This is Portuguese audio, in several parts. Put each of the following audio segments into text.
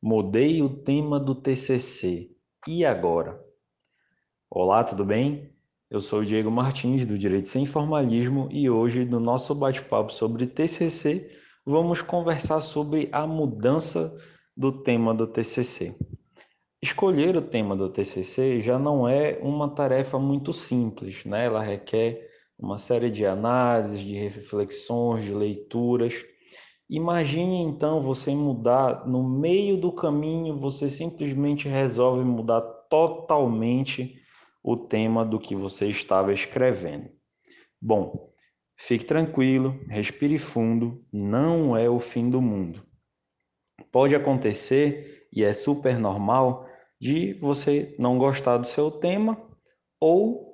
Mudei o tema do TCC. E agora? Olá, tudo bem? Eu sou o Diego Martins, do Direito Sem Formalismo, e hoje, no nosso bate-papo sobre TCC, vamos conversar sobre a mudança do tema do TCC. Escolher o tema do TCC já não é uma tarefa muito simples, né? Ela requer uma série de análises, de reflexões, de leituras. Imagine então você mudar no meio do caminho, você simplesmente resolve mudar totalmente o tema do que você estava escrevendo. Bom, fique tranquilo, respire fundo, não é o fim do mundo. Pode acontecer, e é super normal, de você não gostar do seu tema ou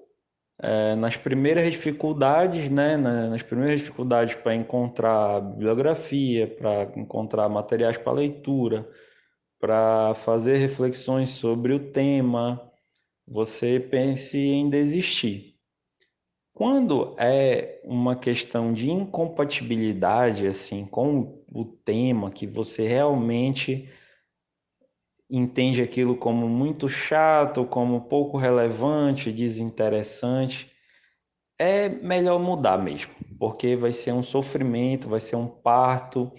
é, nas primeiras dificuldades, né, nas primeiras dificuldades para encontrar bibliografia, para encontrar materiais para leitura, para fazer reflexões sobre o tema, você pense em desistir. Quando é uma questão de incompatibilidade assim com o tema que você realmente entende aquilo como muito chato, como pouco relevante, desinteressante, é melhor mudar mesmo, porque vai ser um sofrimento, vai ser um parto,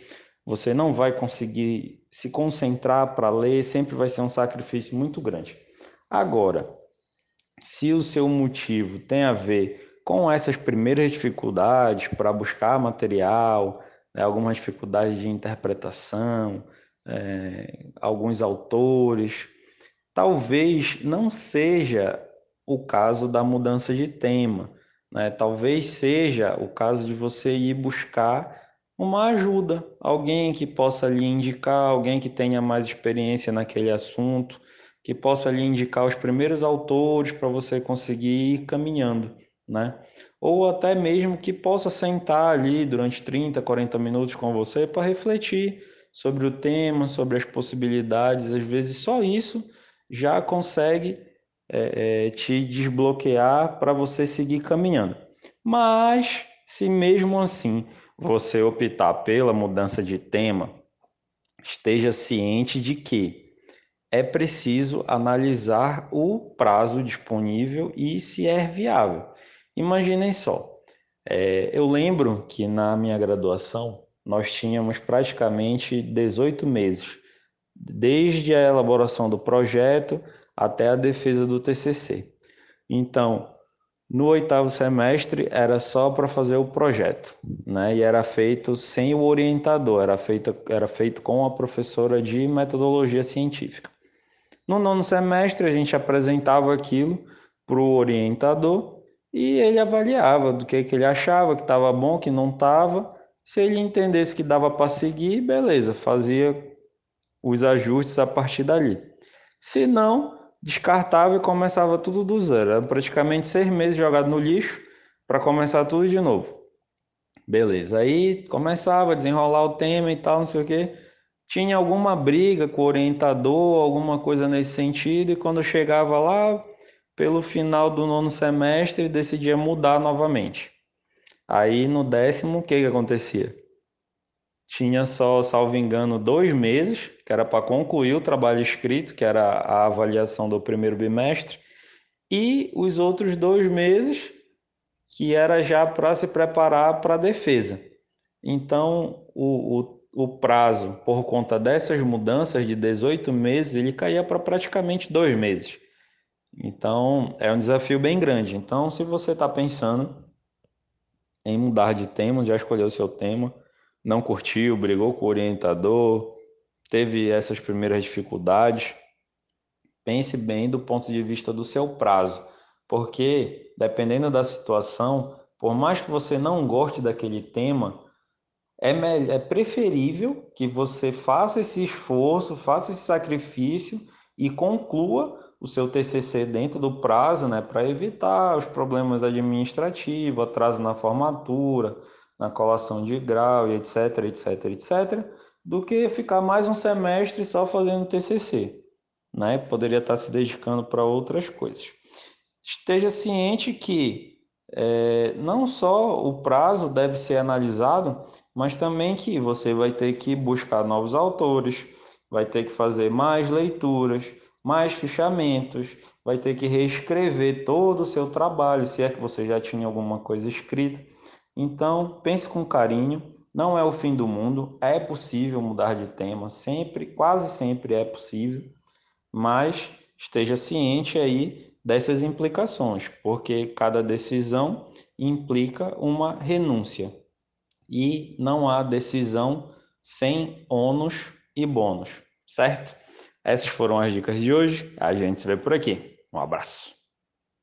você não vai conseguir se concentrar para ler, sempre vai ser um sacrifício muito grande. Agora, se o seu motivo tem a ver com essas primeiras dificuldades para buscar material, né, algumas dificuldades de interpretação, é, alguns autores. Talvez não seja o caso da mudança de tema, né? talvez seja o caso de você ir buscar uma ajuda, alguém que possa lhe indicar, alguém que tenha mais experiência naquele assunto, que possa lhe indicar os primeiros autores para você conseguir ir caminhando, né? Ou até mesmo que possa sentar ali durante 30, 40 minutos com você para refletir sobre o tema, sobre as possibilidades. Às vezes só isso já consegue é, é, te desbloquear para você seguir caminhando. Mas se mesmo assim você optar pela mudança de tema, esteja ciente de que é preciso analisar o prazo disponível e se é viável. Imaginem só, é, eu lembro que na minha graduação nós tínhamos praticamente 18 meses, desde a elaboração do projeto até a defesa do TCC. Então, no oitavo semestre era só para fazer o projeto, né? E era feito sem o orientador, era feito, era feito com a professora de metodologia científica. No nono semestre a gente apresentava aquilo para o orientador e ele avaliava do que, que ele achava, que estava bom, que não estava, se ele entendesse que dava para seguir, beleza, fazia os ajustes a partir dali. Se não, descartava e começava tudo do zero. Era praticamente seis meses jogado no lixo para começar tudo de novo. Beleza, aí começava a desenrolar o tema e tal, não sei o que. Tinha alguma briga com o orientador, alguma coisa nesse sentido, e quando chegava lá, pelo final do nono semestre, decidia mudar novamente. Aí no décimo, o que, que acontecia? Tinha só, salvo engano, dois meses, que era para concluir o trabalho escrito, que era a avaliação do primeiro bimestre, e os outros dois meses, que era já para se preparar para a defesa. Então, o, o, o prazo, por conta dessas mudanças de 18 meses, ele caía para praticamente dois meses. Então, é um desafio bem grande. Então, se você está pensando em mudar de tema, já escolheu o seu tema, não curtiu, brigou com o orientador, teve essas primeiras dificuldades. Pense bem do ponto de vista do seu prazo, porque dependendo da situação, por mais que você não goste daquele tema, é, é preferível que você faça esse esforço, faça esse sacrifício e conclua o seu TCC dentro do prazo, né, para evitar os problemas administrativos, atraso na formatura, na colação de grau e etc, etc, etc, do que ficar mais um semestre só fazendo TCC, né? Poderia estar se dedicando para outras coisas. Esteja ciente que é, não só o prazo deve ser analisado, mas também que você vai ter que buscar novos autores, vai ter que fazer mais leituras, mais fichamentos, vai ter que reescrever todo o seu trabalho, se é que você já tinha alguma coisa escrita. Então, pense com carinho, não é o fim do mundo, é possível mudar de tema, sempre, quase sempre é possível, mas esteja ciente aí dessas implicações, porque cada decisão implica uma renúncia e não há decisão sem ônus e bônus, certo? Essas foram as dicas de hoje. A gente se vê por aqui. Um abraço.